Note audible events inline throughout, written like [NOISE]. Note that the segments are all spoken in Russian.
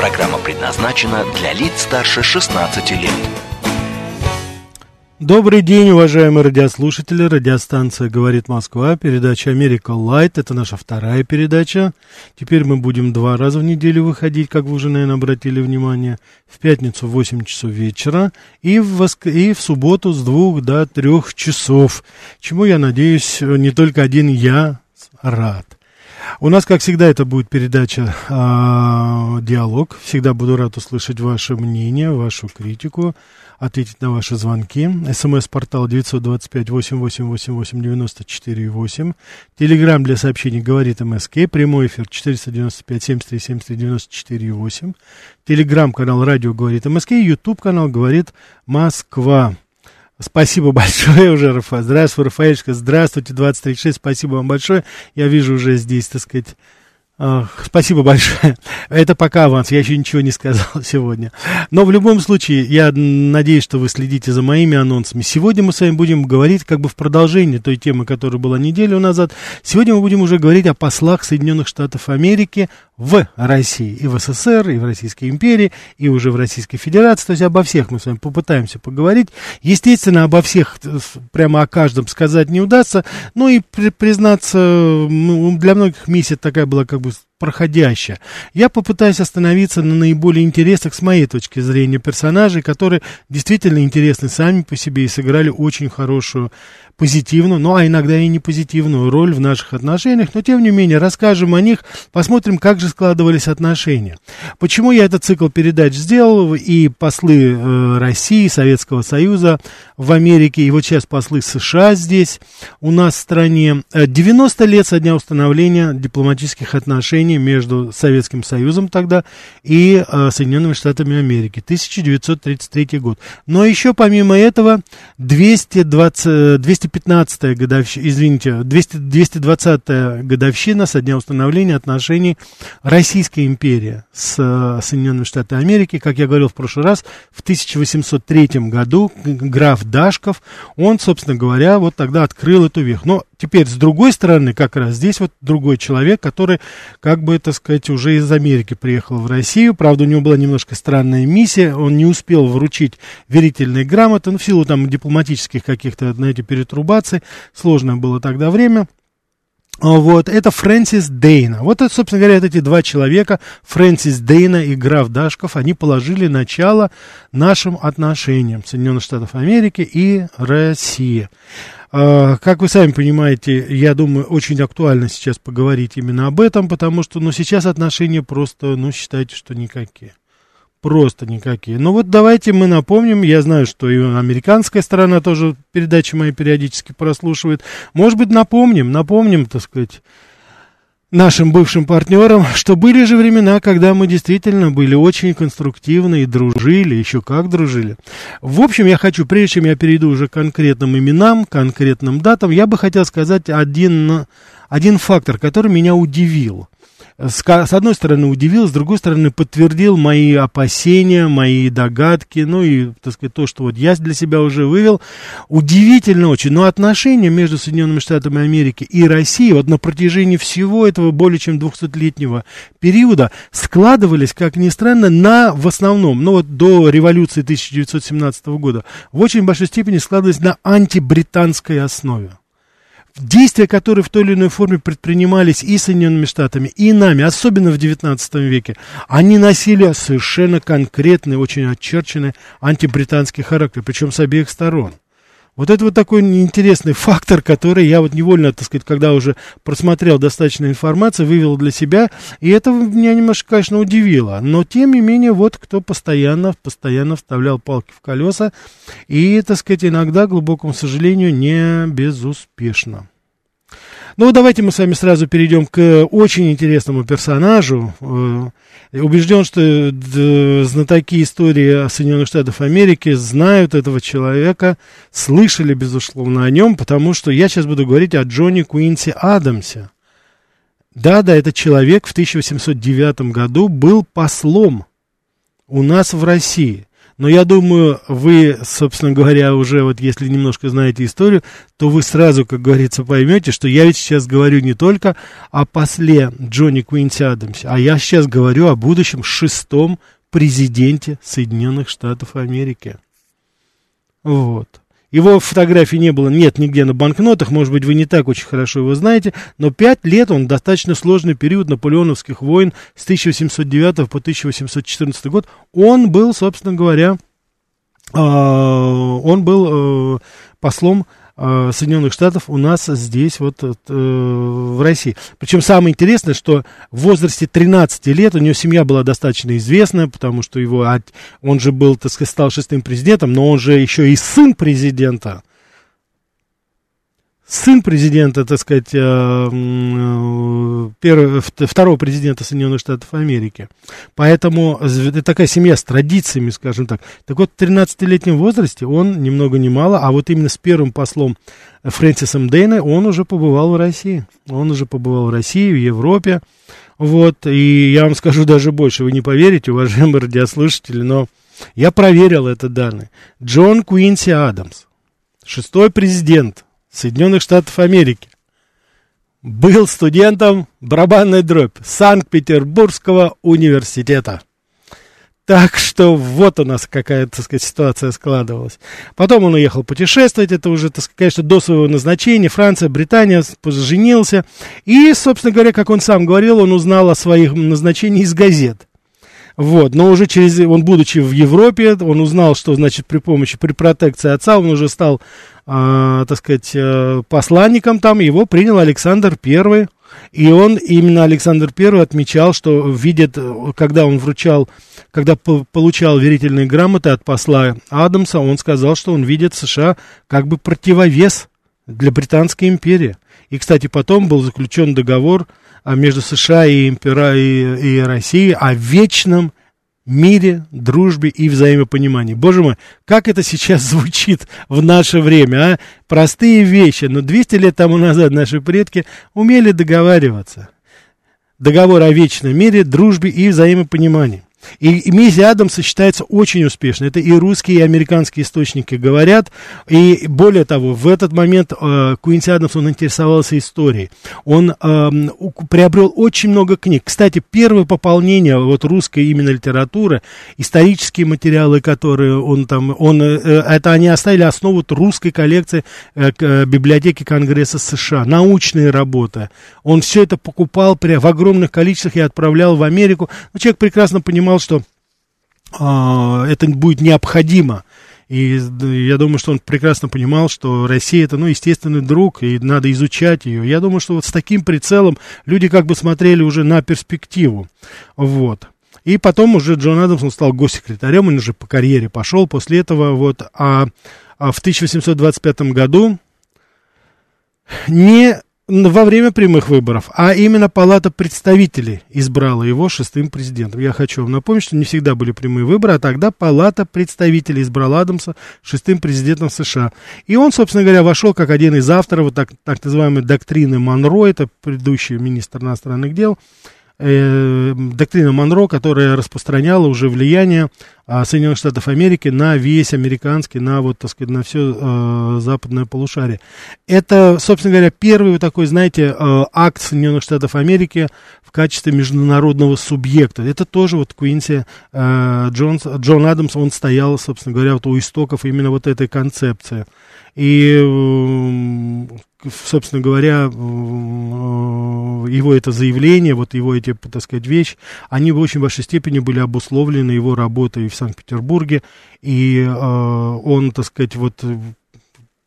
Программа предназначена для лиц старше 16 лет. Добрый день, уважаемые радиослушатели. Радиостанция «Говорит Москва», передача «Америка Лайт». Это наша вторая передача. Теперь мы будем два раза в неделю выходить, как вы уже, наверное, обратили внимание. В пятницу в 8 часов вечера и в, воск... и в субботу с 2 до 3 часов. Чему, я надеюсь, не только один я рад. У нас, как всегда, это будет передача э, «Диалог». Всегда буду рад услышать ваше мнение, вашу критику, ответить на ваши звонки. СМС-портал 925-8888-94-8. Телеграмм для сообщений «Говорит МСК». Прямой эфир 495-73-73-94-8. Телеграмм-канал «Радио говорит МСК». Ютуб-канал «Говорит Москва». Спасибо большое уже, Рафа. Здравствуй, Рафаэльчика. Здравствуйте, 2036. Спасибо вам большое. Я вижу уже здесь, так сказать, Спасибо большое. [LAUGHS] Это пока аванс, я еще ничего не сказал [LAUGHS] сегодня. Но в любом случае, я надеюсь, что вы следите за моими анонсами. Сегодня мы с вами будем говорить как бы в продолжении той темы, которая была неделю назад. Сегодня мы будем уже говорить о послах Соединенных Штатов Америки в России, и в СССР, и в Российской империи, и уже в Российской Федерации. То есть обо всех мы с вами попытаемся поговорить. Естественно, обо всех, э, прямо о каждом сказать не удастся. Ну и признаться, для многих миссия такая была как бы was проходящая. Я попытаюсь остановиться на наиболее интересных, с моей точки зрения, персонажей, которые действительно интересны сами по себе и сыграли очень хорошую позитивную, ну а иногда и не позитивную роль в наших отношениях, но тем не менее расскажем о них, посмотрим, как же складывались отношения. Почему я этот цикл передач сделал, и послы э, России, Советского Союза в Америке, и вот сейчас послы США здесь у нас в стране. 90 э, лет со дня установления дипломатических отношений между Советским Союзом тогда и э, Соединенными Штатами Америки, 1933 год. Но еще помимо этого 220, 200 215-я годовщина, извините, 200, 220-я годовщина со дня установления отношений Российской империи с э, Соединенными Штатами Америки. Как я говорил в прошлый раз, в 1803 году граф Дашков, он, собственно говоря, вот тогда открыл эту веху. Но теперь, с другой стороны, как раз здесь вот другой человек, который, как бы, так сказать, уже из Америки приехал в Россию. Правда, у него была немножко странная миссия, он не успел вручить верительные грамоты, ну, в силу там дипломатических каких-то, знаете, перетруб мастурбации. Сложное было тогда время. Вот, это Фрэнсис Дейна. Вот это, собственно говоря, эти два человека, Фрэнсис Дейна и граф Дашков, они положили начало нашим отношениям Соединенных Штатов Америки и России. А, как вы сами понимаете, я думаю, очень актуально сейчас поговорить именно об этом, потому что, ну, сейчас отношения просто, ну, считайте, что никакие. Просто никакие. Ну вот давайте мы напомним, я знаю, что и американская сторона тоже передачи мои периодически прослушивает. Может быть, напомним, напомним, так сказать, нашим бывшим партнерам, что были же времена, когда мы действительно были очень конструктивны и дружили, еще как дружили. В общем, я хочу, прежде чем я перейду уже к конкретным именам, конкретным датам, я бы хотел сказать один, один фактор, который меня удивил с, одной стороны удивил, с другой стороны подтвердил мои опасения, мои догадки, ну и, так сказать, то, что вот я для себя уже вывел. Удивительно очень, но отношения между Соединенными Штатами Америки и Россией вот на протяжении всего этого более чем 200-летнего периода складывались, как ни странно, на, в основном, ну вот до революции 1917 года, в очень большой степени складывались на антибританской основе действия, которые в той или иной форме предпринимались и Соединенными Штатами, и нами, особенно в XIX веке, они носили совершенно конкретный, очень очерченный антибританский характер, причем с обеих сторон. Вот это вот такой интересный фактор, который я вот невольно, так сказать, когда уже просмотрел достаточно информации, вывел для себя, и это меня немножко, конечно, удивило. Но, тем не менее, вот кто постоянно, постоянно вставлял палки в колеса, и, так сказать, иногда, к глубокому сожалению, не безуспешно. Ну, давайте мы с вами сразу перейдем к очень интересному персонажу. Убежден, что знатоки истории Соединенных Штатов Америки знают этого человека, слышали, безусловно, о нем, потому что я сейчас буду говорить о Джонни Куинси Адамсе. Да, да, этот человек в 1809 году был послом у нас в России. Но я думаю, вы, собственно говоря, уже вот если немножко знаете историю, то вы сразу, как говорится, поймете, что я ведь сейчас говорю не только о после Джонни Куинси Адамсе, а я сейчас говорю о будущем шестом президенте Соединенных Штатов Америки. Вот. Его фотографии не было, нет нигде на банкнотах, может быть, вы не так очень хорошо его знаете, но пять лет он достаточно сложный период наполеоновских войн с 1809 по 1814 год. Он был, собственно говоря, э, он был э, послом Э, Соединенных Штатов у нас здесь, вот э, в России. Причем самое интересное, что в возрасте 13 лет у него семья была достаточно известная, потому что его, он же был, так сказать, стал шестым президентом, но он же еще и сын президента сын президента, так сказать, э, э, первого, второго президента Соединенных Штатов Америки. Поэтому это такая семья с традициями, скажем так. Так вот, в 13-летнем возрасте он ни много ни мало, а вот именно с первым послом Фрэнсисом Дейна он уже побывал в России. Он уже побывал в России, в Европе. Вот, и я вам скажу даже больше, вы не поверите, уважаемые радиослушатели, но я проверил это данные. Джон Куинси Адамс, шестой президент Соединенных Штатов Америки. Был студентом барабанной дробь Санкт-Петербургского университета. Так что вот у нас какая, так сказать, ситуация складывалась. Потом он уехал путешествовать, это уже, так сказать, конечно, до своего назначения. Франция, Британия, женился. И, собственно говоря, как он сам говорил, он узнал о своих назначениях из газет. Вот, но уже через, он будучи в Европе, он узнал, что, значит, при помощи, при протекции отца он уже стал, э, так сказать, э, посланником там, его принял Александр Первый. И он, именно Александр Первый, отмечал, что видит, когда он вручал, когда получал верительные грамоты от посла Адамса, он сказал, что он видит США как бы противовес для Британской империи. И, кстати, потом был заключен договор между США и, импера, и, и Россией о вечном мире, дружбе и взаимопонимании. Боже мой, как это сейчас [LAUGHS] звучит в наше время, а? Простые вещи, но 200 лет тому назад наши предки умели договариваться. Договор о вечном мире, дружбе и взаимопонимании. И, и Мизи Адамса считается очень успешной. Это и русские, и американские источники говорят. И более того, в этот момент э, Куинси Адамс, он интересовался историей. Он э, приобрел очень много книг. Кстати, первое пополнение вот русской именно литературы, исторические материалы, которые он там, он, э, это они оставили основу русской коллекции э, э, библиотеки Конгресса США. Научные работы. Он все это покупал при, в огромных количествах и отправлял в Америку. Но человек прекрасно понимал, понимал, что э, это будет необходимо. И я думаю, что он прекрасно понимал, что Россия это, ну, естественный друг, и надо изучать ее. Я думаю, что вот с таким прицелом люди как бы смотрели уже на перспективу. Вот. И потом уже Джон Адамс, он стал госсекретарем, он уже по карьере пошел после этого, вот. А, а в 1825 году не во время прямых выборов, а именно Палата представителей избрала его шестым президентом. Я хочу вам напомнить, что не всегда были прямые выборы, а тогда Палата представителей избрала Адамса шестым президентом США. И он, собственно говоря, вошел как один из авторов так, так называемой доктрины Монро, это предыдущий министр иностранных дел, э, доктрина Монро, которая распространяла уже влияние э, Соединенных Штатов Америки на весь американский, на вот, так сказать, на все э, западное полушарие. Это, собственно говоря, первый вот такой, знаете, э, акт Соединенных Штатов Америки в качестве международного субъекта. Это тоже вот Куинси э, Джонс, Джон Адамс, он стоял, собственно говоря, вот у истоков именно вот этой концепции. И собственно говоря, его это заявление, вот его эти, так сказать, вещи, они в очень большой степени были обусловлены его работой в Санкт-Петербурге, и э, он, так сказать, вот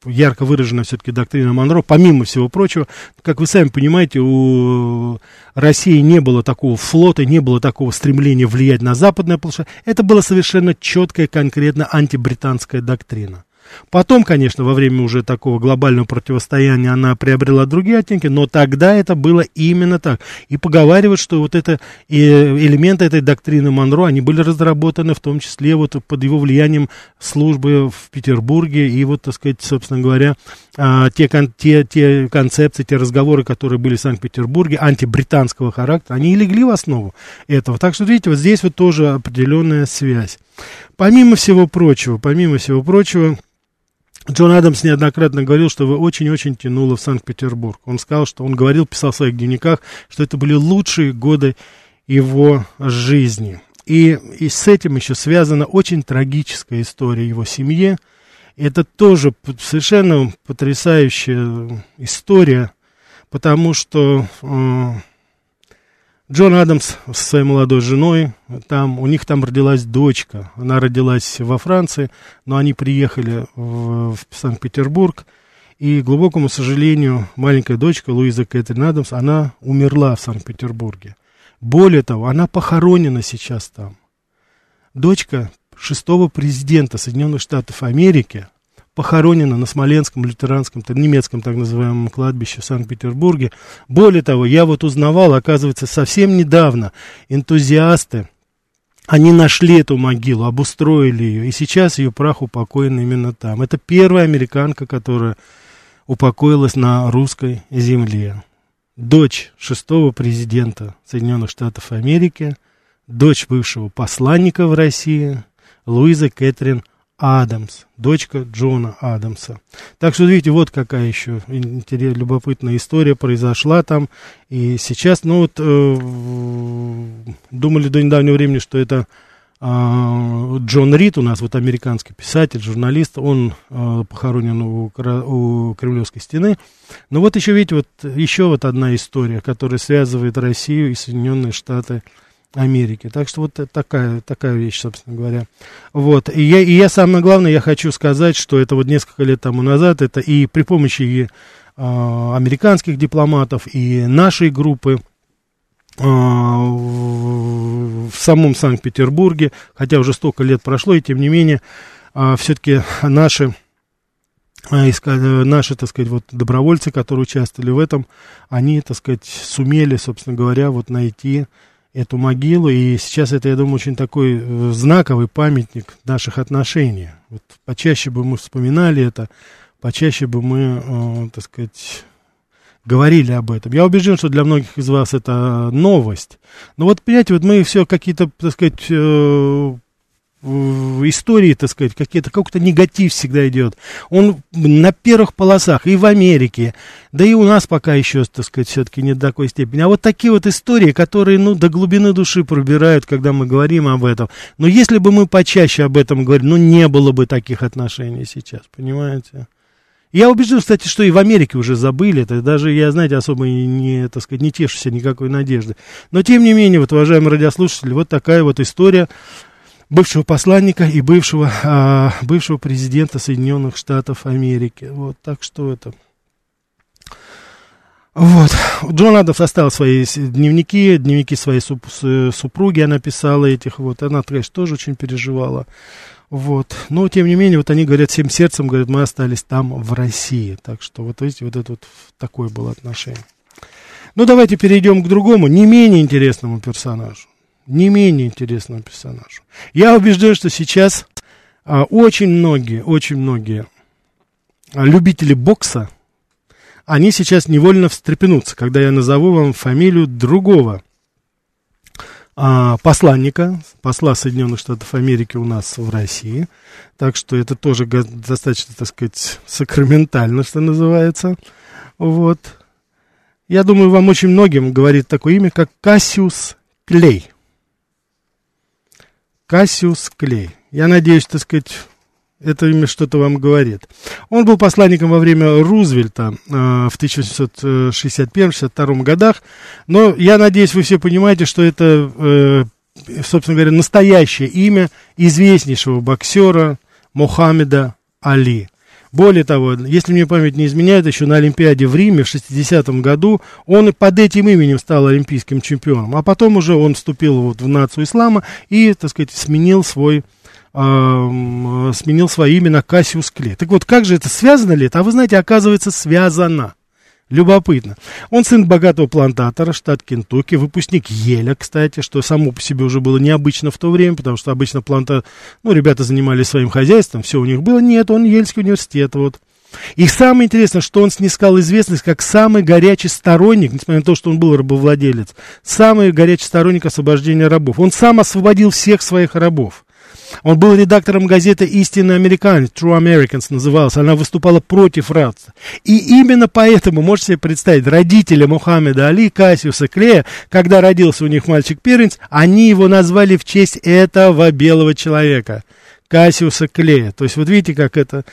ярко выражена все-таки доктрина Монро, помимо всего прочего, как вы сами понимаете, у России не было такого флота, не было такого стремления влиять на западное полушарие, это была совершенно четкая, конкретно антибританская доктрина. Потом, конечно, во время уже такого глобального противостояния она приобрела другие оттенки, но тогда это было именно так. И поговаривают, что вот это элементы этой доктрины Монро, они были разработаны в том числе вот под его влиянием службы в Петербурге и вот, так сказать, собственно говоря, а, те, те, те концепции, те разговоры, которые были в Санкт-Петербурге, антибританского характера, они и легли в основу этого. Так что, видите, вот здесь вот тоже определенная связь. Помимо всего прочего, помимо всего прочего, Джон Адамс неоднократно говорил, что его очень-очень тянуло в Санкт-Петербург. Он сказал, что он говорил, писал в своих дневниках, что это были лучшие годы его жизни. И, и с этим еще связана очень трагическая история его семьи. Это тоже совершенно потрясающая история, потому что э, Джон Адамс со своей молодой женой, там, у них там родилась дочка. Она родилась во Франции, но они приехали в, в Санкт-Петербург. И, к глубокому сожалению, маленькая дочка Луиза Кэтрин Адамс, она умерла в Санкт-Петербурге. Более того, она похоронена сейчас там. Дочка шестого президента Соединенных Штатов Америки похоронена на Смоленском лютеранском, немецком так называемом кладбище в Санкт-Петербурге. Более того, я вот узнавал, оказывается, совсем недавно энтузиасты, они нашли эту могилу, обустроили ее, и сейчас ее прах упокоен именно там. Это первая американка, которая упокоилась на русской земле. Дочь шестого президента Соединенных Штатов Америки, дочь бывшего посланника в России, Луиза Кэтрин Адамс, дочка Джона Адамса. Так что, видите, вот какая еще интересная, любопытная история произошла там. И сейчас, ну вот, э, думали до недавнего времени, что это э, Джон Рид у нас, вот американский писатель, журналист, он э, похоронен у, у Кремлевской стены. Но вот еще, видите, вот еще вот одна история, которая связывает Россию и Соединенные Штаты Америки. Так что вот такая, такая вещь, собственно говоря. Вот. И я, и я самое главное, я хочу сказать, что это вот несколько лет тому назад, это и при помощи и, э, американских дипломатов, и нашей группы, э, в, самом Санкт-Петербурге, хотя уже столько лет прошло, и тем не менее, э, все-таки наши наши, так сказать, вот добровольцы, которые участвовали в этом, они, так сказать, сумели, собственно говоря, вот найти эту могилу, и сейчас это, я думаю, очень такой э, знаковый памятник наших отношений. Вот почаще бы мы вспоминали это, почаще бы мы, э, так сказать, говорили об этом. Я убежден, что для многих из вас это новость. Но вот, понимаете, вот мы все какие-то, так сказать, э, в истории, так сказать, какие-то, какой-то негатив всегда идет. Он на первых полосах и в Америке, да и у нас пока еще, так сказать, все-таки не до такой степени. А вот такие вот истории, которые, ну, до глубины души пробирают, когда мы говорим об этом. Но если бы мы почаще об этом говорили, ну, не было бы таких отношений сейчас, понимаете? Я убежден, кстати, что и в Америке уже забыли это, даже я, знаете, особо не, так сказать, не тешусь никакой надежды. Но, тем не менее, вот, уважаемые радиослушатели, вот такая вот история бывшего посланника и бывшего, а, бывшего президента Соединенных Штатов Америки. Вот, так что это... Вот. Джон Адамс оставил свои дневники, дневники своей супруги она писала этих, вот, она, конечно, тоже очень переживала, вот, но, тем не менее, вот они говорят всем сердцем, говорят, мы остались там, в России, так что, вот, видите, вот это вот такое было отношение. Ну, давайте перейдем к другому, не менее интересному персонажу не менее интересному персонажу. Я убежден, что сейчас а, очень многие, очень многие а, любители бокса, они сейчас невольно встрепенутся, когда я назову вам фамилию другого а, посланника, посла Соединенных Штатов Америки у нас в России. Так что это тоже достаточно, так сказать, сакраментально, что называется. Вот. Я думаю, вам очень многим говорит такое имя, как Кассиус Клей. Кассиус Клей. Я надеюсь, так сказать, это имя что-то вам говорит. Он был посланником во время Рузвельта э, в 1861-62 годах, но я надеюсь, вы все понимаете, что это, э, собственно говоря, настоящее имя известнейшего боксера Мухаммеда Али. Более того, если мне память не изменяет, еще на Олимпиаде в Риме в 60-м году он и под этим именем стал олимпийским чемпионом. А потом уже он вступил вот в нацию ислама и, так сказать, сменил свой сменил свое имя на Кассиус Клей. Так вот, как же это, связано ли это? А вы знаете, оказывается, связано. Любопытно. Он сын богатого плантатора, штат Кентукки, выпускник Еля, кстати, что само по себе уже было необычно в то время, потому что обычно планта, ну, ребята занимались своим хозяйством, все у них было. Нет, он Ельский университет, вот. И самое интересное, что он снискал известность как самый горячий сторонник, несмотря на то, что он был рабовладелец, самый горячий сторонник освобождения рабов. Он сам освободил всех своих рабов. Он был редактором газеты «Истинный американец», True Americans называлась, она выступала против рабства. И именно поэтому, можете себе представить, родители Мухаммеда Али, Кассиуса Клея, когда родился у них мальчик-первенец, они его назвали в честь этого белого человека, Кассиуса Клея. То есть вот видите, как это...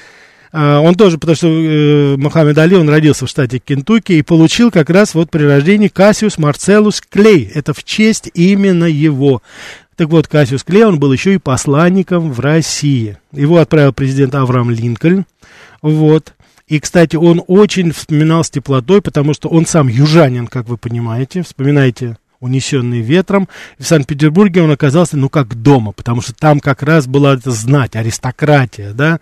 Uh, он тоже, потому что uh, Мухаммед Али, он родился в штате Кентукки и получил как раз вот при рождении Кассиус Марцелус Клей. Это в честь именно его. Так вот, Кассиус Клей, он был еще и посланником в России. Его отправил президент Авраам Линкольн. Вот. И, кстати, он очень вспоминал с теплотой, потому что он сам южанин, как вы понимаете. Вспоминайте унесенный ветром. В Санкт-Петербурге он оказался, ну, как дома, потому что там как раз была это знать, аристократия, да.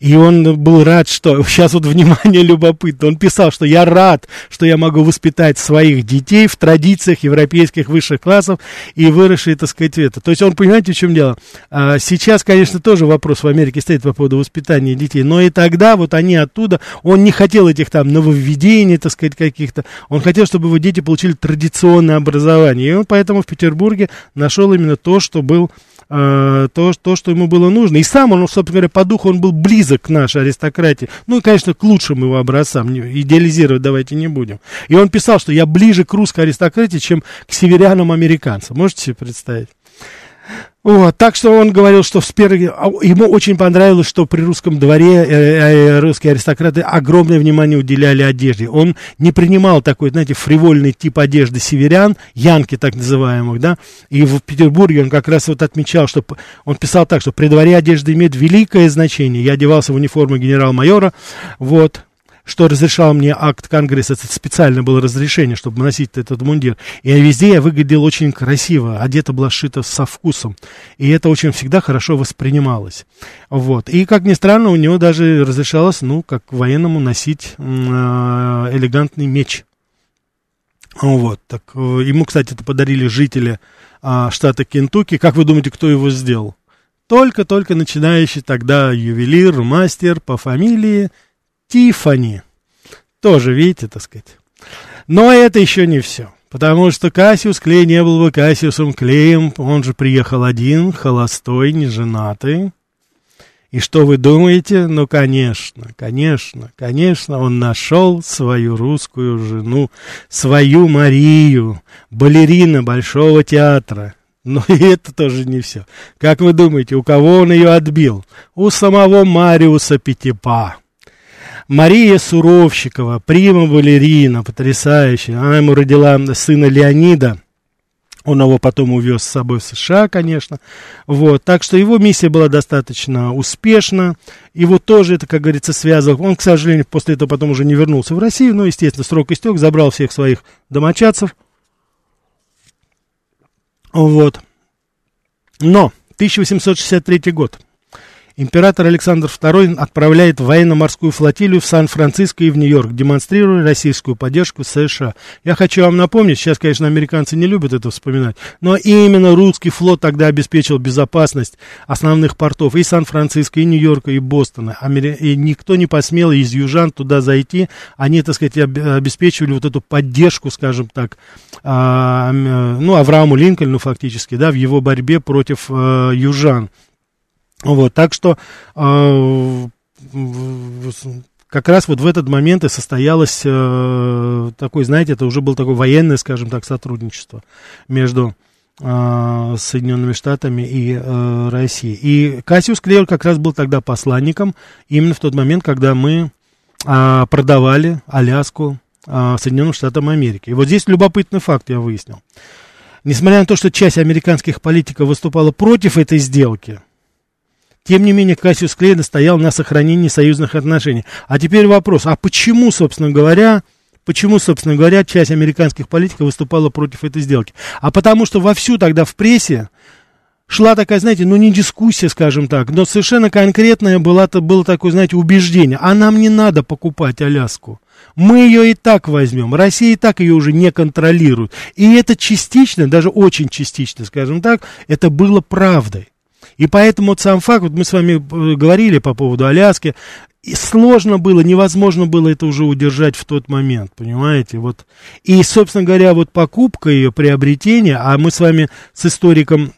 И он был рад, что... [LAUGHS] Сейчас вот, внимание, любопытно. Он писал, что я рад, что я могу воспитать своих детей в традициях европейских высших классов и выросшие, так сказать, это. То есть он, понимаете, в чем дело? А, сейчас, конечно, тоже вопрос в Америке стоит по поводу воспитания детей, но и тогда вот они оттуда... Он не хотел этих там нововведений, так сказать, каких-то. Он хотел, чтобы его дети получили традиционное образование образования. И он поэтому в Петербурге нашел именно то, что был э, то, то, что ему было нужно. И сам он, собственно говоря, по духу он был близок к нашей аристократии. Ну и, конечно, к лучшим его образцам. Идеализировать давайте не будем. И он писал, что я ближе к русской аристократии, чем к северянам-американцам. Можете себе представить? Вот, так что он говорил, что в спер... А, ему очень понравилось, что при русском дворе э, э, русские аристократы огромное внимание уделяли одежде. Он не принимал такой, знаете, фривольный тип одежды северян, янки так называемых, да, и в Петербурге он как раз вот отмечал, что он писал так, что при дворе одежда имеет великое значение. Я одевался в униформу генерал-майора, вот, что разрешал мне акт Конгресса, это специально было разрешение, чтобы носить этот мундир. И везде я выглядел очень красиво, одета была сшита со вкусом. И это очень всегда хорошо воспринималось. Вот. И, как ни странно, у него даже разрешалось, ну, как военному носить э, элегантный меч. Вот, так, э, ему, кстати, это подарили жители а, штата Кентукки. Как вы думаете, кто его сделал? Только-только начинающий тогда ювелир, мастер по фамилии Тифани. Тоже, видите, так сказать. Но это еще не все. Потому что Кассиус Клей не был бы Кассиусом Клеем, он же приехал один, холостой, неженатый. И что вы думаете? Ну, конечно, конечно, конечно, он нашел свою русскую жену, свою Марию, балерина Большого театра. Но и [LAUGHS] это тоже не все. Как вы думаете, у кого он ее отбил? У самого Мариуса Пятипа. Мария Суровщикова, прима балерина, потрясающая. Она ему родила сына Леонида. Он его потом увез с собой в США, конечно. Вот. Так что его миссия была достаточно успешна. Его тоже это, как говорится, связывал. Он, к сожалению, после этого потом уже не вернулся в Россию. Но, естественно, срок истек, забрал всех своих домочадцев. Вот. Но 1863 год. Император Александр II отправляет военно-морскую флотилию в Сан-Франциско и в Нью-Йорк, демонстрируя российскую поддержку США. Я хочу вам напомнить, сейчас, конечно, американцы не любят это вспоминать, но именно русский флот тогда обеспечил безопасность основных портов и Сан-Франциско, и Нью-Йорка, и Бостона. И никто не посмел из южан туда зайти. Они, так сказать, обеспечивали вот эту поддержку, скажем так, а, ну, Аврааму Линкольну фактически, да, в его борьбе против а, южан. Вот, так что э, как раз вот в этот момент и состоялось э, такой, знаете, это уже было такое военное, скажем так, сотрудничество между э, Соединенными Штатами и э, Россией. И Кассиус Клевер как раз был тогда посланником именно в тот момент, когда мы э, продавали Аляску э, Соединенным Штатам Америки. И вот здесь любопытный факт я выяснил. Несмотря на то, что часть американских политиков выступала против этой сделки, тем не менее, Кассиус Клей настоял на сохранении союзных отношений. А теперь вопрос, а почему, собственно говоря, почему, собственно говоря, часть американских политиков выступала против этой сделки? А потому что вовсю тогда в прессе шла такая, знаете, ну не дискуссия, скажем так, но совершенно конкретное было, было такое, знаете, убеждение. А нам не надо покупать Аляску. Мы ее и так возьмем. Россия и так ее уже не контролирует. И это частично, даже очень частично, скажем так, это было правдой. И поэтому вот сам факт, вот мы с вами э, говорили по поводу Аляски, и сложно было, невозможно было это уже удержать в тот момент, понимаете, вот. И, собственно говоря, вот покупка ее, приобретение, а мы с вами с историком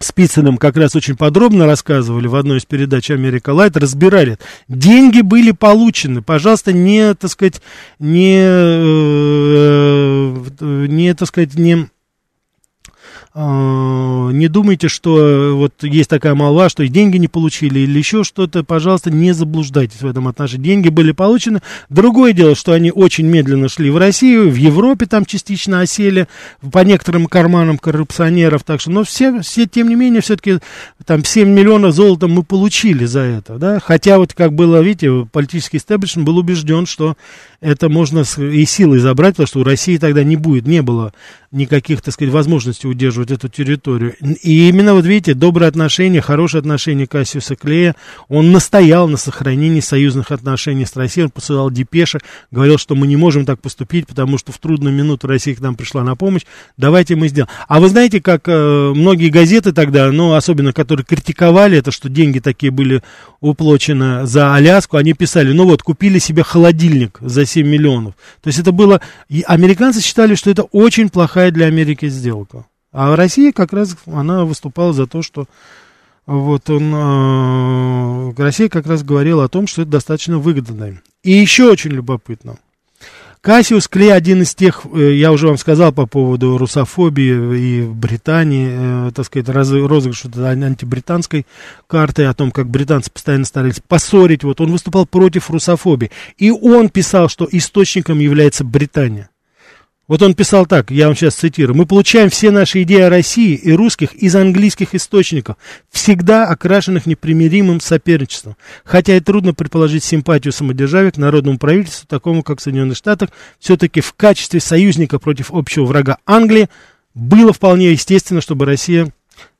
Спицыным как раз очень подробно рассказывали в одной из передач «Америка Лайт», разбирали. Деньги были получены, пожалуйста, не, так сказать, не, э, не, так сказать, не не думайте, что э, вот есть такая молва, что и деньги не получили или еще что-то, пожалуйста, не заблуждайтесь в этом отношении. Деньги были получены. Другое дело, что они очень медленно шли в Россию, в Европе там частично осели, по некоторым карманам коррупционеров, так что, но все, все тем не менее, все-таки там 7 миллионов золотом мы получили за это, да, хотя вот как было, видите, политический истеблишмент был убежден, что это можно и силой забрать, потому что у России тогда не будет, не было никаких, так сказать, возможностей удерживать эту территорию. И именно, вот видите, добрые отношения, хорошие отношения Кассиуса Клея, он настоял на сохранении союзных отношений с Россией, он посылал депеши, говорил, что мы не можем так поступить, потому что в трудную минуту Россия к нам пришла на помощь, давайте мы сделаем. А вы знаете, как э, многие газеты тогда, ну, особенно которые критиковали это, что деньги такие были уплочены за Аляску, они писали, ну вот, купили себе холодильник за 7 миллионов. То есть это было... И американцы считали, что это очень плохая для Америки сделка. А Россия как раз, она выступала за то, что вот он, э, Россия как раз говорила о том, что это достаточно выгодно. И еще очень любопытно. Кассиус Клей один из тех, э, я уже вам сказал по поводу русофобии и Британии, э, так сказать, раз, розыгрыш антибританской карты, о том, как британцы постоянно старались поссорить, вот он выступал против русофобии. И он писал, что источником является Британия. Вот он писал так, я вам сейчас цитирую. «Мы получаем все наши идеи о России и русских из английских источников, всегда окрашенных непримиримым соперничеством. Хотя и трудно предположить симпатию самодержавия к народному правительству, такому как в Соединенных Штатах, все-таки в качестве союзника против общего врага Англии было вполне естественно, чтобы Россия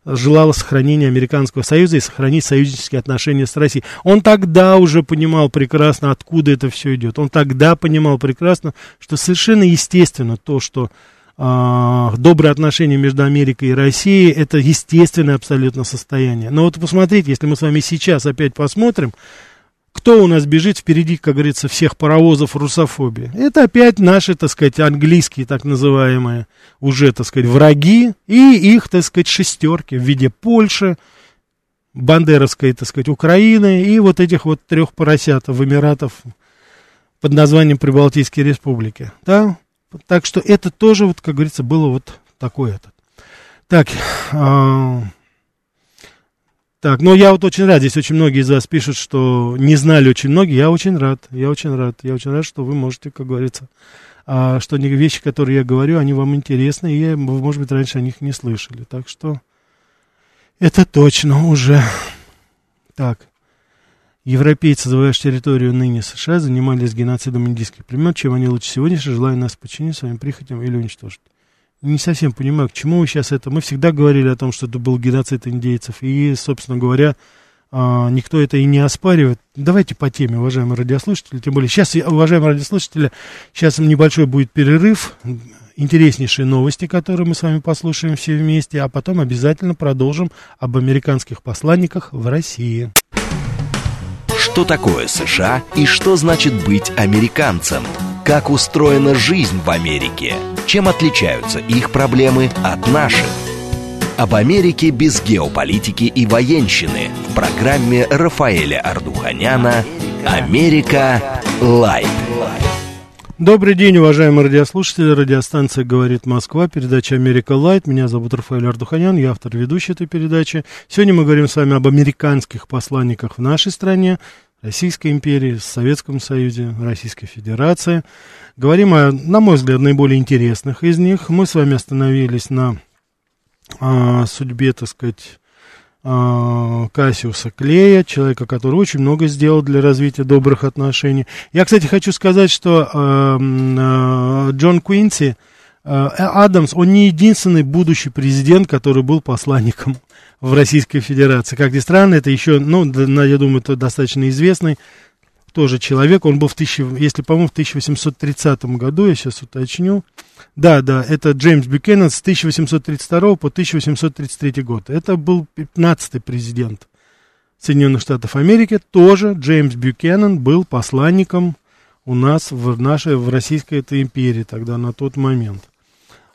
желала сохранения Американского Союза и сохранить союзнические отношения с Россией. Он тогда уже понимал прекрасно, откуда это все идет. Он тогда понимал прекрасно, что совершенно естественно то, что э, добрые отношения между Америкой и Россией, это естественное абсолютно состояние. Но вот посмотрите, если мы с вами сейчас опять посмотрим, кто у нас бежит впереди, как говорится, всех паровозов русофобии? Это опять наши, так сказать, английские, так называемые, уже, так сказать, враги и их, так сказать, шестерки в виде Польши, бандеровской, так сказать, Украины и вот этих вот трех поросят в Эмиратов под названием Прибалтийские республики. Да? Так что это тоже, вот, как говорится, было вот такое. -то. Так, э так, ну я вот очень рад, здесь очень многие из вас пишут, что не знали очень многие, я очень рад, я очень рад, я очень рад, что вы можете, как говорится, а, что вещи, которые я говорю, они вам интересны, и вы, может быть, раньше о них не слышали, так что это точно уже. Так, европейцы, завоевавшие территорию ныне США, занимались геноцидом индийских племен, чем они лучше сегодняшних, желая нас подчинить своим прихотям или уничтожить не совсем понимаю, к чему вы сейчас это. Мы всегда говорили о том, что это был геноцид индейцев, и, собственно говоря, а, никто это и не оспаривает. Давайте по теме, уважаемые радиослушатели, тем более сейчас, уважаемые радиослушатели, сейчас небольшой будет перерыв, интереснейшие новости, которые мы с вами послушаем все вместе, а потом обязательно продолжим об американских посланниках в России. Что такое США и что значит быть американцем? Как устроена жизнь в Америке? Чем отличаются их проблемы от наших? Об Америке без геополитики и военщины в программе Рафаэля Ардуханяна «Америка. Лайт». Добрый день, уважаемые радиослушатели. Радиостанция «Говорит Москва», передача «Америка Лайт». Меня зовут Рафаэль Ардуханян, я автор и ведущий этой передачи. Сегодня мы говорим с вами об американских посланниках в нашей стране, Российской империи, Советском Союзе, Российской Федерации. Говорим о, на мой взгляд, наиболее интересных из них. Мы с вами остановились на а, судьбе, так сказать, а, Кассиуса Клея, человека, который очень много сделал для развития добрых отношений. Я, кстати, хочу сказать, что а, а, Джон Куинси, Адамс, он не единственный будущий президент, который был посланником в Российской Федерации. Как ни странно, это еще, ну, я думаю, это достаточно известный тоже человек. Он был в, тысячи, если, по-моему, в 1830 году, я сейчас уточню. Да, да, это Джеймс Бюкенен с 1832 по 1833 год. Это был 15-й президент Соединенных Штатов Америки. Тоже Джеймс Бюкенен был посланником у нас в нашей, в Российской этой империи тогда, на тот момент.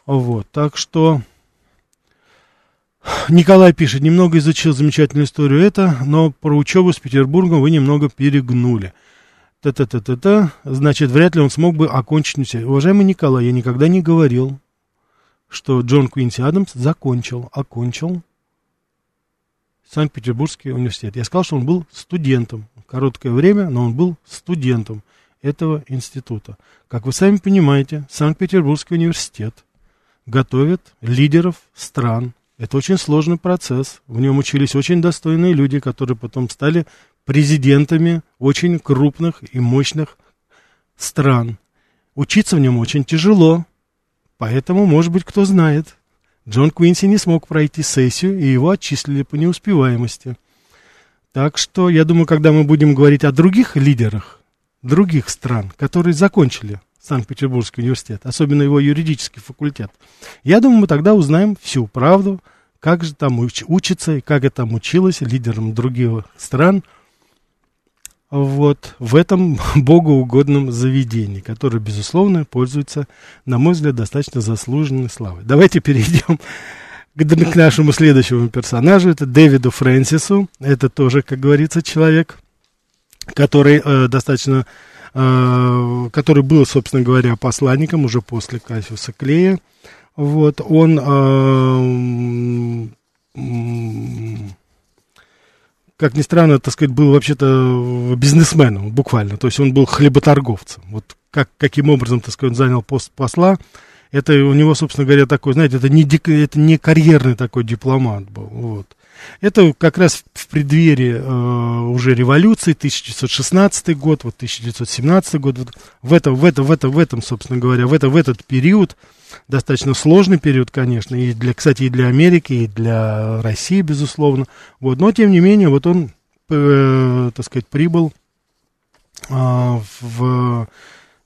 Вот, так что... Николай пишет, немного изучил замечательную историю это, но про учебу с Петербургом вы немного перегнули. Та-та-та-та-та, значит, вряд ли он смог бы окончить все. Уважаемый Николай, я никогда не говорил, что Джон Куинси Адамс закончил, окончил Санкт-Петербургский университет. Я сказал, что он был студентом. Короткое время, но он был студентом этого института. Как вы сами понимаете, Санкт-Петербургский университет готовит лидеров стран. Это очень сложный процесс. В нем учились очень достойные люди, которые потом стали президентами очень крупных и мощных стран. Учиться в нем очень тяжело. Поэтому, может быть, кто знает, Джон Куинси не смог пройти сессию, и его отчислили по неуспеваемости. Так что, я думаю, когда мы будем говорить о других лидерах, других стран, которые закончили Санкт-Петербургский университет, особенно его юридический факультет. Я думаю, мы тогда узнаем всю правду, как же там уч- учится и как это там училось лидерам других стран вот в этом [LAUGHS] богоугодном заведении, которое, безусловно, пользуется, на мой взгляд, достаточно заслуженной славой. Давайте [LAUGHS] перейдем к, к нашему следующему персонажу, это Дэвиду Фрэнсису. Это тоже, как говорится, человек, который э, достаточно, э, который был, собственно говоря, посланником уже после Кассиуса Клея. Вот, он, э, как ни странно, так сказать, был вообще-то бизнесменом, буквально. То есть он был хлеботорговцем. Вот как, каким образом, так сказать, он занял пост посла, это у него, собственно говоря, такой, знаете, это не, это не карьерный такой дипломат был. Вот. Это как раз в преддверии э, уже революции, 1916 год, вот 1917 год, вот в этом, в этом, в этом, в этом, собственно говоря, в, это, в этот период, достаточно сложный период, конечно, и для, кстати, и для Америки, и для России, безусловно, вот, но, тем не менее, вот он, э, так сказать, прибыл э, в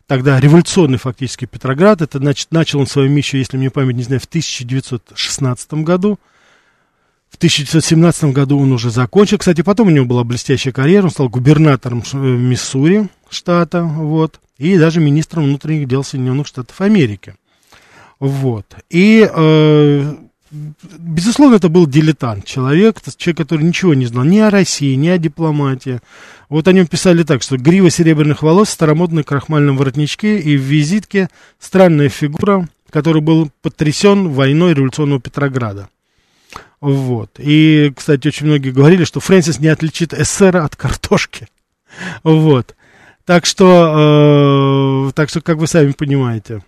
тогда революционный фактически Петроград, это, значит, начал он свою миссию, если мне память не знаю, в 1916 году, в 1917 году он уже закончил. Кстати, потом у него была блестящая карьера. Он стал губернатором э, Миссури штата, вот, и даже министром внутренних дел Соединенных Штатов Америки. Вот. И, э, безусловно, это был дилетант, человек, человек, который ничего не знал ни о России, ни о дипломатии. Вот о нем писали так, что грива серебряных волос, старомодный крахмальном воротничке и в визитке странная фигура, который был потрясен войной революционного Петрограда. Вот. И, кстати, очень многие говорили, что Фрэнсис не отличит эсера от картошки. [LAUGHS] Вот. Так что, э, так что, как вы сами понимаете,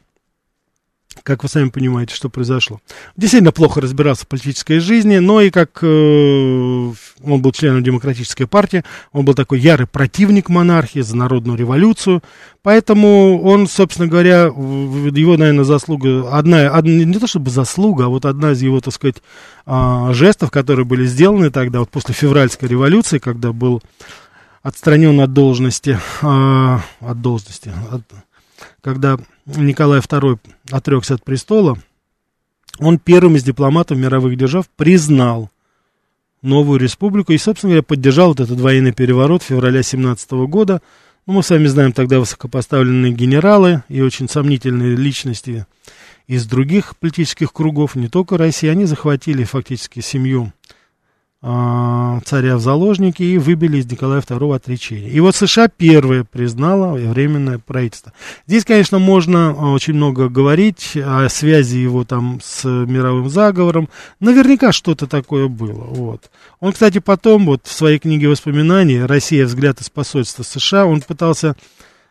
как вы сами понимаете, что произошло. Действительно плохо разбирался в политической жизни, но и как э, он был членом демократической партии, он был такой ярый противник монархии за народную революцию, поэтому он, собственно говоря, его, наверное, заслуга, одна, одна не то чтобы заслуга, а вот одна из его, так сказать, э, жестов, которые были сделаны тогда, вот после февральской революции, когда был отстранен от должности, э, от должности, от, когда Николай II отрекся от престола, он первым из дипломатов мировых держав признал новую республику и, собственно говоря, поддержал вот этот военный переворот февраля 17 года. Ну, мы с вами знаем тогда высокопоставленные генералы и очень сомнительные личности из других политических кругов, не только России, они захватили фактически семью царя в заложники и выбили из Николая II отречение. И вот США первое признало временное правительство. Здесь, конечно, можно а, очень много говорить о связи его там с мировым заговором. Наверняка что-то такое было. Вот. Он, кстати, потом вот в своей книге воспоминаний «Россия. Взгляд из посольства США» он пытался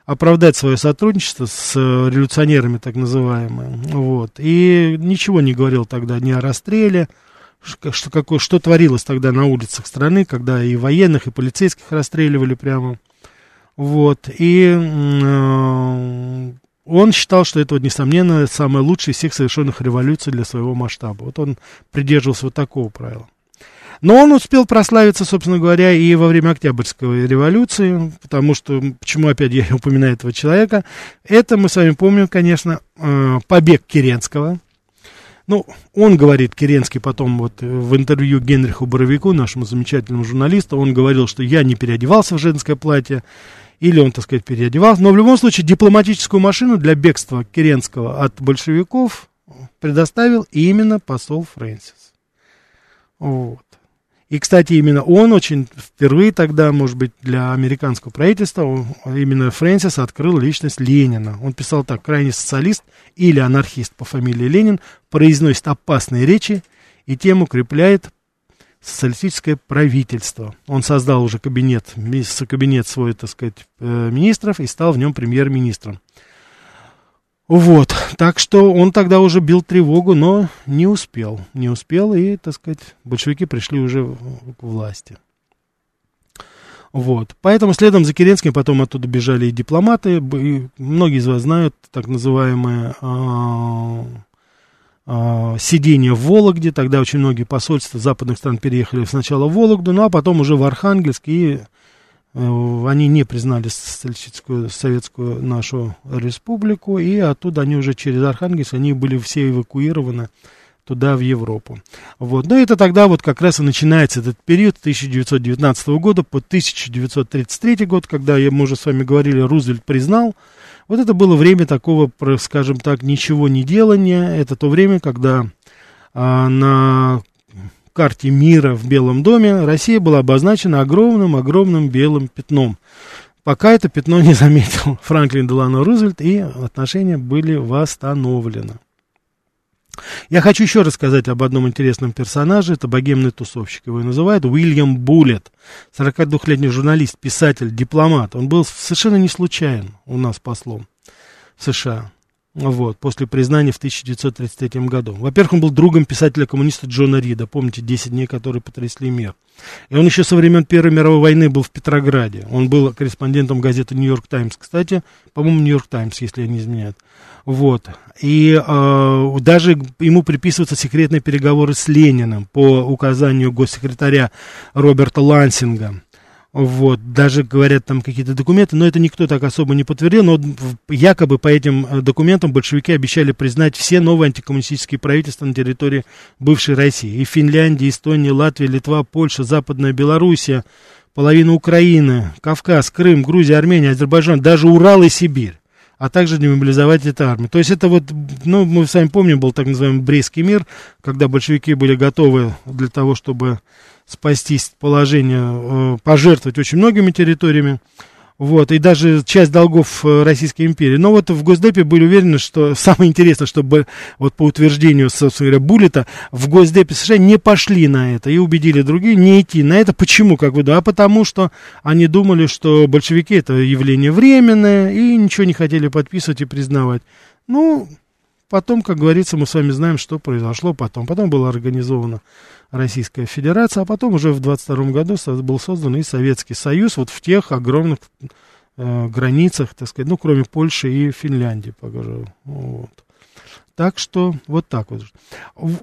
оправдать свое сотрудничество с революционерами, так называемые. Вот. И ничего не говорил тогда ни о расстреле, что, какое, что творилось тогда на улицах страны, когда и военных, и полицейских расстреливали прямо. Вот, и э, он считал, что это, вот, несомненно, самая лучшая из всех совершенных революций для своего масштаба. Вот он придерживался вот такого правила. Но он успел прославиться, собственно говоря, и во время Октябрьской революции, потому что, почему опять я [LAUGHS] упоминаю этого человека, это мы с вами помним, конечно, э, побег Керенского. Ну, он говорит, Керенский потом вот в интервью Генриху Боровику, нашему замечательному журналисту, он говорил, что я не переодевался в женское платье, или он, так сказать, переодевался. Но в любом случае дипломатическую машину для бегства Керенского от большевиков предоставил именно посол Фрэнсис. Вот. И, кстати, именно он очень впервые тогда, может быть, для американского правительства, именно Фрэнсис открыл личность Ленина. Он писал так, крайний социалист или анархист по фамилии Ленин произносит опасные речи и тем укрепляет социалистическое правительство. Он создал уже кабинет, кабинет свой, так сказать, э, министров и стал в нем премьер-министром. Вот, так что он тогда уже бил тревогу, но не успел, не успел, и, так сказать, большевики пришли уже к власти. Вот, поэтому следом за Керенским потом оттуда бежали и дипломаты, и многие из вас знают так называемое а, а, сидение в Вологде, тогда очень многие посольства западных стран переехали сначала в Вологду, ну а потом уже в Архангельск, и они не признали социалистическую советскую нашу республику, и оттуда они уже через Архангельск, они были все эвакуированы туда, в Европу. Вот. Но это тогда вот как раз и начинается этот период 1919 года по 1933 год, когда, мы уже с вами говорили, Рузвельт признал, вот это было время такого, скажем так, ничего не делания, это то время, когда а, на карте мира в Белом доме Россия была обозначена огромным-огромным белым пятном. Пока это пятно не заметил [LAUGHS] Франклин Делано Рузвельт, и отношения были восстановлены. Я хочу еще рассказать об одном интересном персонаже. Это богемный тусовщик. Его называют Уильям Буллет. 42-летний журналист, писатель, дипломат. Он был совершенно не случайен у нас послом в США вот, после признания в 1933 году. Во-первых, он был другом писателя-коммуниста Джона Рида, помните, 10 дней, которые потрясли мир. И он еще со времен Первой мировой войны был в Петрограде. Он был корреспондентом газеты «Нью-Йорк Таймс», кстати, по-моему, «Нью-Йорк Таймс», если я не изменяю. Вот. И э, даже ему приписываются секретные переговоры с Лениным по указанию госсекретаря Роберта Лансинга. Вот, даже говорят там какие-то документы, но это никто так особо не подтвердил, но якобы по этим э, документам большевики обещали признать все новые антикоммунистические правительства на территории бывшей России. И Финляндия, Эстония, Латвия, Литва, Польша, Западная Белоруссия, половина Украины, Кавказ, Крым, Грузия, Армения, Азербайджан, даже Урал и Сибирь а также демобилизовать эту армию. То есть это вот, ну, мы с вами помним, был так называемый Брестский мир, когда большевики были готовы для того, чтобы спасти положение, э, пожертвовать очень многими территориями, вот, и даже часть долгов э, Российской империи. Но вот в Госдепе были уверены, что [LAUGHS] самое интересное, чтобы вот по утверждению, собственно говоря, Буллета, в Госдепе США не пошли на это и убедили другие не идти на это. Почему, как вы думаете? А потому что они думали, что большевики это явление временное и ничего не хотели подписывать и признавать. Ну, потом, как говорится, мы с вами знаем, что произошло потом. Потом было организовано Российская Федерация, а потом уже в 22 году был создан и Советский Союз, вот в тех огромных э, границах, так сказать, ну, кроме Польши и Финляндии, покажу. Вот. Так что вот так вот.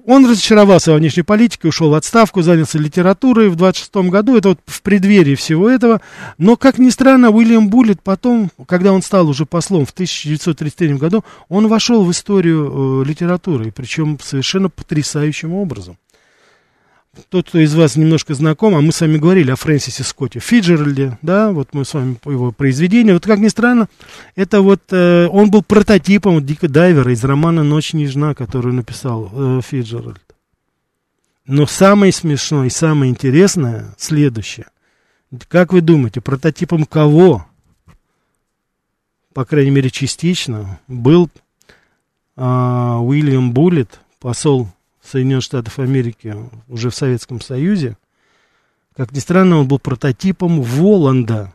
Он разочаровался во внешней политике, ушел в отставку, занялся литературой в 26 году, это вот в преддверии всего этого. Но, как ни странно, Уильям Буллет потом, когда он стал уже послом в 1933 году, он вошел в историю э, литературы, причем совершенно потрясающим образом тот, кто из вас немножко знаком, а мы с вами говорили о Фрэнсисе Скотте Фиджеральде, да, вот мы с вами его произведению. Вот как ни странно, это вот, э, он был прототипом вот, Дика Дайвера из романа «Ночь нежна», который написал э, Фиджеральд. Но самое смешное и самое интересное следующее. Как вы думаете, прототипом кого, по крайней мере частично, был э, Уильям Буллет, посол Соединенных Штатов Америки уже в Советском Союзе, как ни странно, он был прототипом Воланда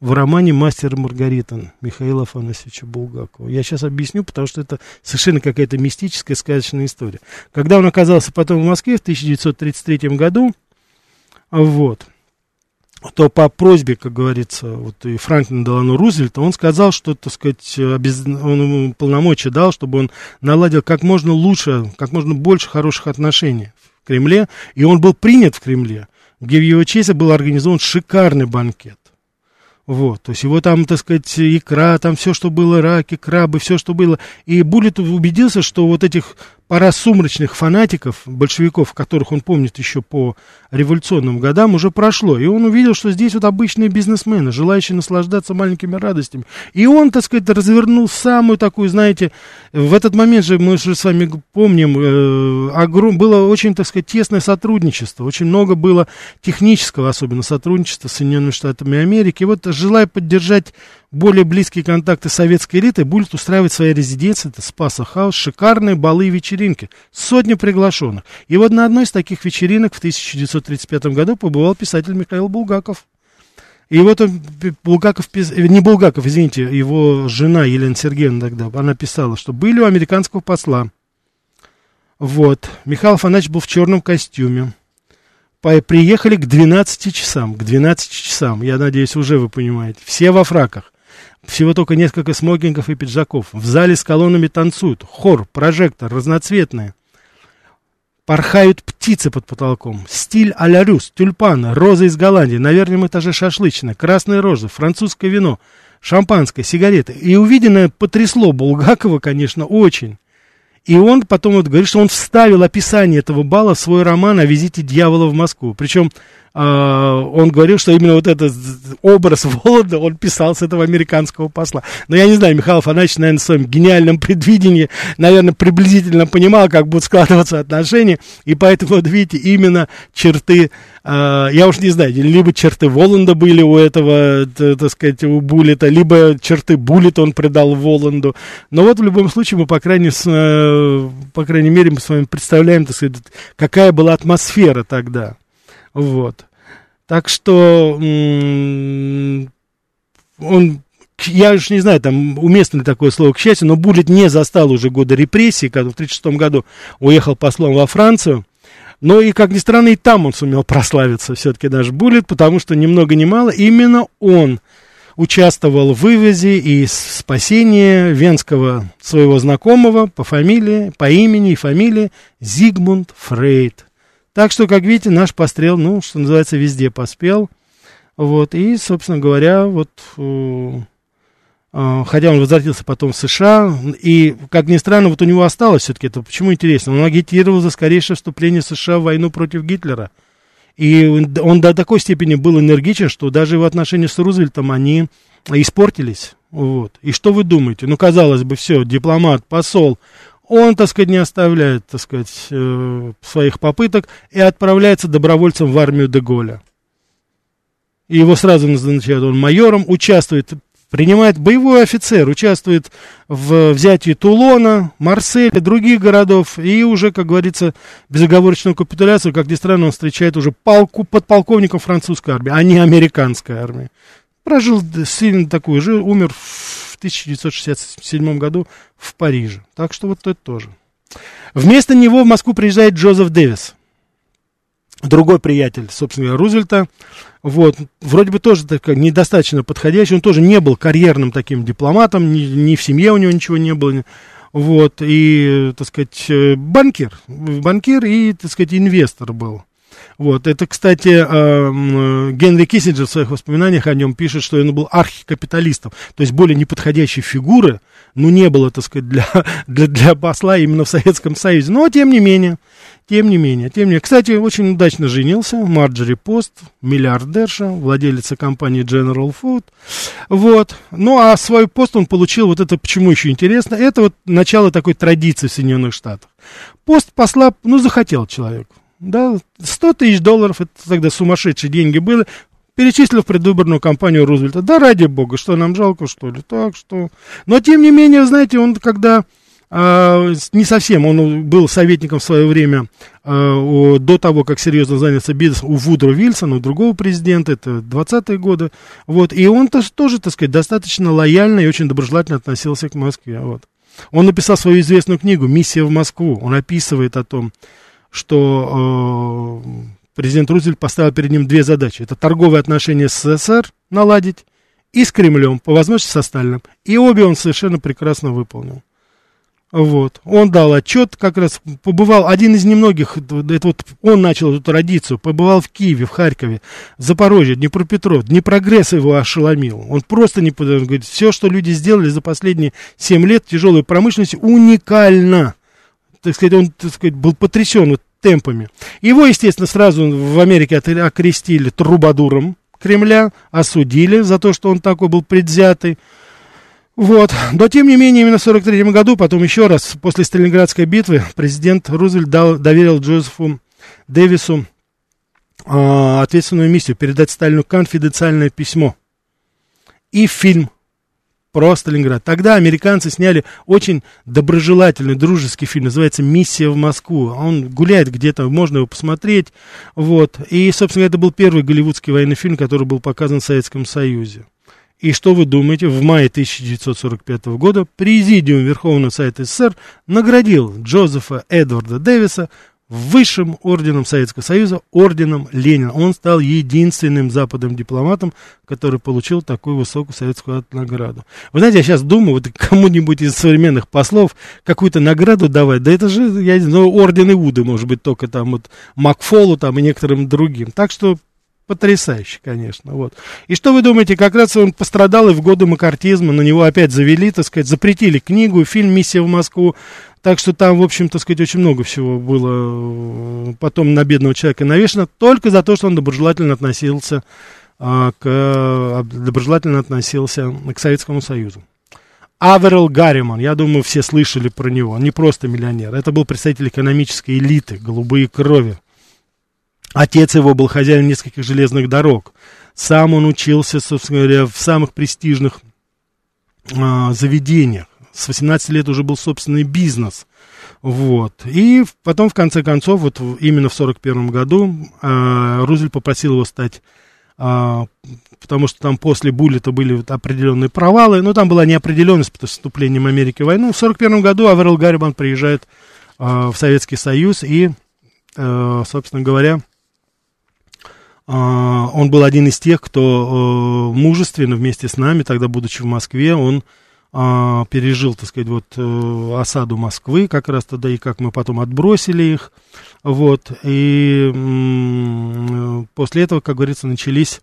в романе «Мастер Маргарита» Михаила Афанасьевича Булгакова. Я сейчас объясню, потому что это совершенно какая-то мистическая, сказочная история. Когда он оказался потом в Москве в 1933 году, вот, то по просьбе, как говорится, вот и Франклина Делану Рузвельта, он сказал, что, так сказать, обез... он ему полномочия дал, чтобы он наладил как можно лучше, как можно больше хороших отношений в Кремле, и он был принят в Кремле, где в его честь был организован шикарный банкет. Вот, то есть его там, так сказать, икра, там все, что было, раки, крабы, все, что было. И Буллет убедился, что вот этих пора сумрачных фанатиков, большевиков, которых он помнит еще по революционным годам, уже прошло. И он увидел, что здесь вот обычные бизнесмены, желающие наслаждаться маленькими радостями. И он, так сказать, развернул самую такую, знаете, в этот момент же, мы же с вами помним, э, огром, было очень, так сказать, тесное сотрудничество. Очень много было технического, особенно сотрудничества с Соединенными Штатами Америки. И вот, желая поддержать более близкие контакты советской элитой, будет устраивать свои резиденции, это Спаса Хаус, шикарные балы и вечеринки, сотни приглашенных. И вот на одной из таких вечеринок в 1935 году побывал писатель Михаил Булгаков. И вот он, Булгаков, э, не Булгаков, извините, его жена Елена Сергеевна тогда, она писала, что были у американского посла. Вот, Михаил Афанасьевич был в черном костюме. Приехали к 12 часам, к 12 часам, я надеюсь, уже вы понимаете. Все во фраках. Всего только несколько смокингов и пиджаков. В зале с колоннами танцуют. Хор, прожектор, разноцветные. Порхают птицы под потолком. Стиль а-ля рюс, тюльпаны, розы из Голландии. На верхнем этаже шашлычная, красные розы, французское вино, шампанское, сигареты. И увиденное потрясло Булгакова, конечно, очень. И он потом вот говорит, что он вставил описание этого бала в свой роман о визите дьявола в Москву. Причем он говорил, что именно вот этот образ Волода он писал с этого американского посла. Но я не знаю, Михаил Афанасьевич, наверное, в своем гениальном предвидении, наверное, приблизительно понимал, как будут складываться отношения, и поэтому, вот видите, именно черты, uh, я уж не знаю, либо черты Воланда были у этого, так сказать, у Буллета, либо черты Буллета он придал Воланду. Но вот в любом случае мы, по крайней, uh, по крайней мере, мы с вами представляем, так сказать, какая была атмосфера тогда. Вот. Так что он, я уж не знаю, там уместно ли такое слово, к счастью, но Буллет не застал уже года репрессий, когда в 1936 году уехал послом во Францию. Но и, как ни странно, и там он сумел прославиться, все-таки наш Буллет, потому что ни много ни мало именно он участвовал в вывозе и спасении венского своего знакомого по фамилии, по имени и фамилии Зигмунд Фрейд. Так что, как видите, наш пострел, ну, что называется, везде поспел. Вот, и, собственно говоря, вот, э, э, хотя он возвратился потом в США, и, как ни странно, вот у него осталось все-таки это, почему интересно, он агитировал за скорейшее вступление США в войну против Гитлера. И он до такой степени был энергичен, что даже его отношения с Рузвельтом, они испортились. Вот. И что вы думаете? Ну, казалось бы, все, дипломат, посол, он, так сказать, не оставляет, так сказать, э, своих попыток и отправляется добровольцем в армию Деголя. И его сразу назначают он майором, участвует, принимает боевой офицер, участвует в взятии Тулона, Марселя, других городов, и уже, как говорится, безоговорочную капитуляцию, как ни странно, он встречает уже полку, подполковником французской армии, а не американской армии. Прожил сильно такую, жил, умер в 1967 году в Париже. Так что вот это тоже. Вместо него в Москву приезжает Джозеф Дэвис. Другой приятель, собственно говоря, Рузвельта. Вот, вроде бы тоже так, недостаточно подходящий. Он тоже не был карьерным таким дипломатом, ни, ни в семье у него ничего не было. Вот, и, так сказать, э, банкир. Банкир и, так сказать, инвестор был. Вот. Это, кстати, э, Генри Киссинджер в своих воспоминаниях о нем пишет, что он был архикапиталистом, то есть более неподходящей фигуры, ну, не было, так сказать, для, [LAUGHS] для, для посла именно в Советском Союзе. Но, тем не менее, тем не менее, тем не менее. Кстати, очень удачно женился. Марджори Пост, миллиардерша, владелица компании General Food. Вот. Ну, а свой пост он получил, вот это почему еще интересно, это вот начало такой традиции в Соединенных Штатах. Пост посла, ну, захотел человек да, 100 тысяч долларов, это тогда сумасшедшие деньги были, перечислил в предвыборную кампанию Рузвельта. Да ради бога, что нам жалко, что ли, так что... Но, тем не менее, знаете, он когда... Uh, не совсем, он был советником в свое время, uh, до того, как серьезно занялся бизнесом, у Вудро Вильсона, у другого президента, это 20-е годы, вот, и он -то, тоже, так сказать, достаточно лояльно и очень доброжелательно относился к Москве, вот. Он написал свою известную книгу «Миссия в Москву», он описывает о том, что президент Рузвельт поставил перед ним две задачи. Это торговые отношения с СССР наладить и с Кремлем, по возможности со Сталиным. И обе он совершенно прекрасно выполнил. Вот. Он дал отчет, как раз побывал, один из немногих, это вот он начал эту традицию, побывал в Киеве, в Харькове, в Запорожье, Днепропетров, Днепрогресс его ошеломил. Он просто не он говорит, все, что люди сделали за последние 7 лет тяжелой промышленности, уникально. Так сказать, он, так сказать, был потрясен темпами. Его, естественно, сразу в Америке окрестили трубадуром Кремля, осудили за то, что он такой был предвзятый. Вот. Но, тем не менее, именно в 43 году, потом еще раз, после Сталинградской битвы, президент Рузвельт дал, доверил Джозефу Дэвису э, ответственную миссию передать Сталину конфиденциальное письмо и фильм про Сталинград. Тогда американцы сняли очень доброжелательный, дружеский фильм, называется «Миссия в Москву». Он гуляет где-то, можно его посмотреть. Вот. И, собственно, это был первый голливудский военный фильм, который был показан в Советском Союзе. И что вы думаете, в мае 1945 года Президиум Верховного Совета СССР наградил Джозефа Эдварда Дэвиса высшим орденом Советского Союза, орденом Ленина. Он стал единственным западным дипломатом, который получил такую высокую советскую награду. Вы знаете, я сейчас думаю, вот кому-нибудь из современных послов какую-то награду давать, да это же, я не знаю, орден Иуды, может быть, только там вот Макфолу там и некоторым другим. Так что Потрясающе, конечно, вот. И что вы думаете, как раз он пострадал и в годы макартизма, на него опять завели, так сказать, запретили книгу, фильм «Миссия в Москву», так что там, в общем, так сказать, очень много всего было э, потом на бедного человека навешено, только за то, что он доброжелательно относился а, к, а, доброжелательно относился к Советскому Союзу. Аверел Гарриман, я думаю, все слышали про него, он не просто миллионер, это был представитель экономической элиты, голубые крови, Отец его был хозяин нескольких железных дорог. Сам он учился, собственно говоря, в самых престижных а, заведениях. С 18 лет уже был собственный бизнес. Вот. И потом, в конце концов, вот именно в 1941 году а, Рузвельт попросил его стать а, потому что там после Буллета были вот определенные провалы, но там была неопределенность с вступлением Америки в войну. В 1941 году Аверл Гарриман приезжает а, в Советский Союз и, а, собственно говоря, он был один из тех, кто э, мужественно вместе с нами, тогда будучи в Москве, он а, пережил, так сказать, вот э, осаду Москвы, как раз тогда, и как мы потом отбросили их, вот, и после этого, как говорится, начались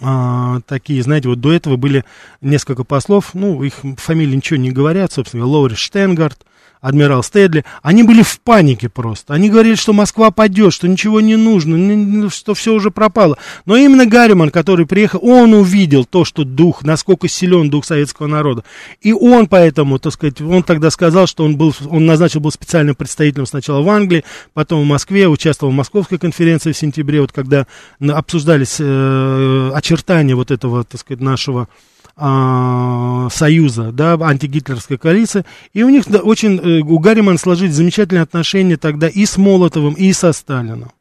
а, такие, знаете, вот до этого были несколько послов, ну, их фамилии ничего не говорят, собственно, Лоурис Штенгард, адмирал Стедли, они были в панике просто. Они говорили, что Москва падет, что ничего не нужно, что все уже пропало. Но именно Гарриман, который приехал, он увидел то, что дух, насколько силен дух советского народа. И он поэтому, так сказать, он тогда сказал, что он, был, он назначил был специальным представителем сначала в Англии, потом в Москве, участвовал в Московской конференции в сентябре, вот когда обсуждались э, очертания вот этого, так сказать, нашего союза, да, антигитлеровской коалиции, и у них очень, э, у Гарримана сложились замечательные отношения тогда и с Молотовым, и со Сталином.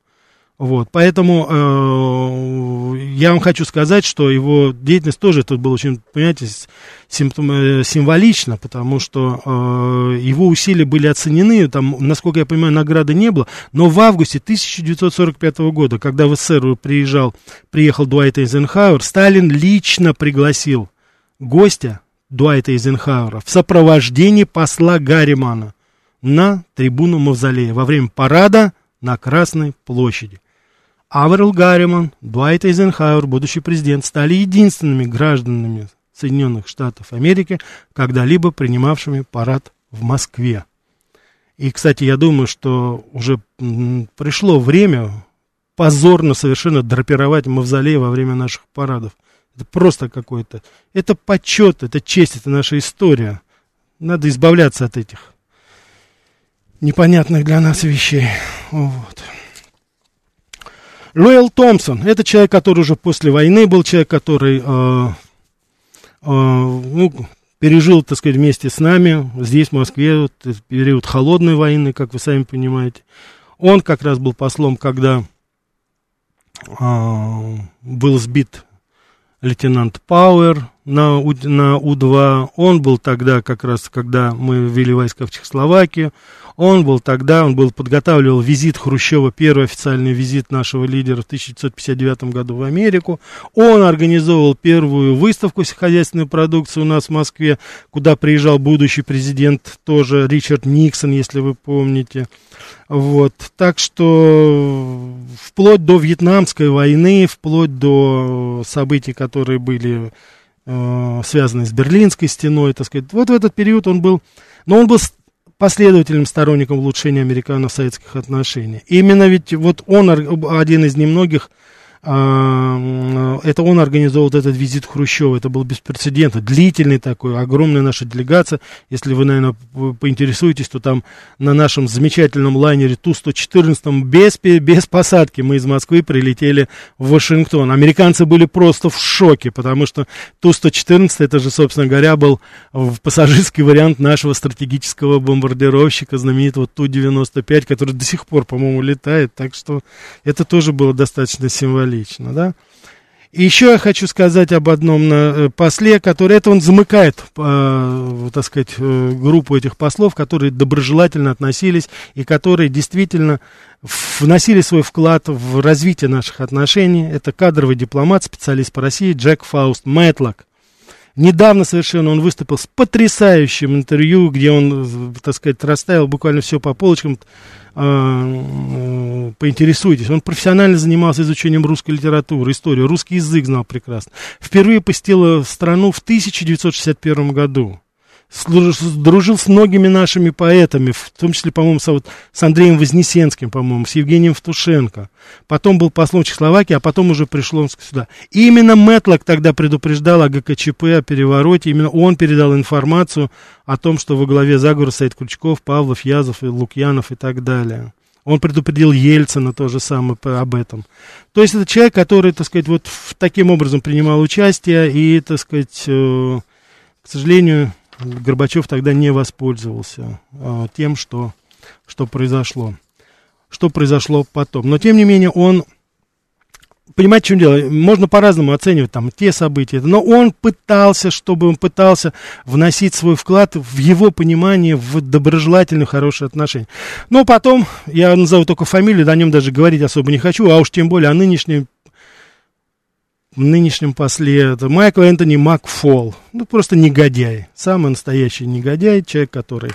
Вот, поэтому э, я вам хочу сказать, что его деятельность тоже тут была очень, понимаете, симптом, э, символична, потому что э, его усилия были оценены, там, насколько я понимаю, награды не было, но в августе 1945 года, когда в СССР приезжал, приехал Дуайт Эйзенхауэр, Сталин лично пригласил гостя Дуайта Эйзенхауэра в сопровождении посла Гарримана на трибуну Мавзолея во время парада на Красной площади. Аверл Гарриман, Дуайт Эйзенхауэр, будущий президент, стали единственными гражданами Соединенных Штатов Америки, когда-либо принимавшими парад в Москве. И, кстати, я думаю, что уже пришло время позорно совершенно драпировать мавзолей во время наших парадов. Это просто какой-то. Это почет, это честь, это наша история. Надо избавляться от этих непонятных для нас вещей. Вот. Лоэл Томпсон, это человек, который уже после войны был, человек, который э, э, ну, пережил, так сказать, вместе с нами, здесь, в Москве, вот, период холодной войны, как вы сами понимаете. Он как раз был послом, когда э, был сбит лейтенант Пауэр, на, на У-2, он был тогда как раз, когда мы ввели войска в Чехословакию, он был тогда, он был, подготавливал визит Хрущева, первый официальный визит нашего лидера в 1959 году в Америку. Он организовал первую выставку сельскохозяйственной продукции у нас в Москве, куда приезжал будущий президент тоже Ричард Никсон, если вы помните. Вот, так что вплоть до Вьетнамской войны, вплоть до событий, которые были э, связаны с Берлинской стеной, так сказать, вот в этот период он был, но он был последовательным сторонником улучшения американо-советских отношений. Именно ведь вот он один из немногих это он организовал этот визит Хрущева, это был беспрецедентно, длительный такой, огромная наша делегация, если вы, наверное, поинтересуетесь, то там на нашем замечательном лайнере Ту-114 без, без посадки мы из Москвы прилетели в Вашингтон. Американцы были просто в шоке, потому что Ту-114, это же, собственно говоря, был пассажирский вариант нашего стратегического бомбардировщика, знаменитого Ту-95, который до сих пор, по-моему, летает, так что это тоже было достаточно символично лично, да. И еще я хочу сказать об одном э, после, который, это он замыкает, э, так сказать, э, группу этих послов, которые доброжелательно относились и которые действительно вносили свой вклад в развитие наших отношений. Это кадровый дипломат, специалист по России Джек Фауст Мэтлок. Недавно совершенно он выступил с потрясающим интервью, где он, так сказать, расставил буквально все по полочкам. Э, поинтересуйтесь. Он профессионально занимался изучением русской литературы, истории, русский язык знал прекрасно. Впервые посетил страну в 1961 году дружил с многими нашими поэтами, в том числе, по-моему, с, вот, с Андреем Вознесенским, по-моему, с Евгением Втушенко. Потом был послом Чехословакии, а потом уже пришел сюда. И именно Мэтлок тогда предупреждал о ГКЧП, о перевороте. Именно он передал информацию о том, что во главе заговора стоит Крючков, Павлов, Язов, и Лукьянов и так далее. Он предупредил Ельцина тоже самое об этом. То есть это человек, который, так сказать, вот таким образом принимал участие и, так сказать, э, к сожалению, Горбачев тогда не воспользовался а, тем, что, что произошло. Что произошло потом. Но, тем не менее, он... Понимаете, в чем дело? Можно по-разному оценивать там те события, но он пытался, чтобы он пытался вносить свой вклад в его понимание в доброжелательные, хорошие отношения. Но потом, я назову только фамилию, о нем даже говорить особо не хочу, а уж тем более о нынешнем нынешнем после это Майкл Энтони Макфол. Ну, просто негодяй. Самый настоящий негодяй, человек, который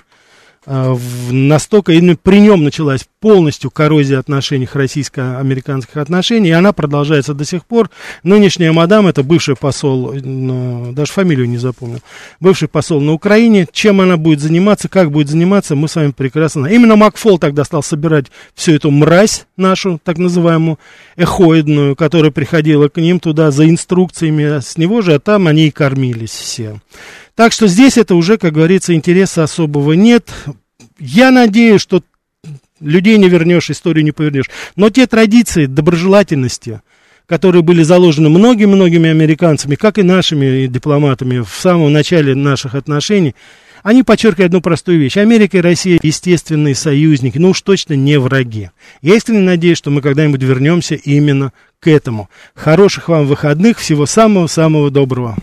настолько именно при нем началась полностью коррозия отношений, российско-американских отношений, и она продолжается до сих пор. Нынешняя мадам, это бывший посол, даже фамилию не запомнил, бывший посол на Украине, чем она будет заниматься, как будет заниматься, мы с вами прекрасно Именно Макфол тогда стал собирать всю эту мразь нашу, так называемую, эхоидную, которая приходила к ним туда за инструкциями с него же, а там они и кормились все. Так что здесь это уже, как говорится, интереса особого нет. Я надеюсь, что людей не вернешь, историю не повернешь. Но те традиции доброжелательности, которые были заложены многими-многими американцами, как и нашими дипломатами в самом начале наших отношений, они подчеркивают одну простую вещь. Америка и Россия естественные союзники, но уж точно не враги. Я искренне надеюсь, что мы когда-нибудь вернемся именно к этому. Хороших вам выходных, всего самого-самого доброго.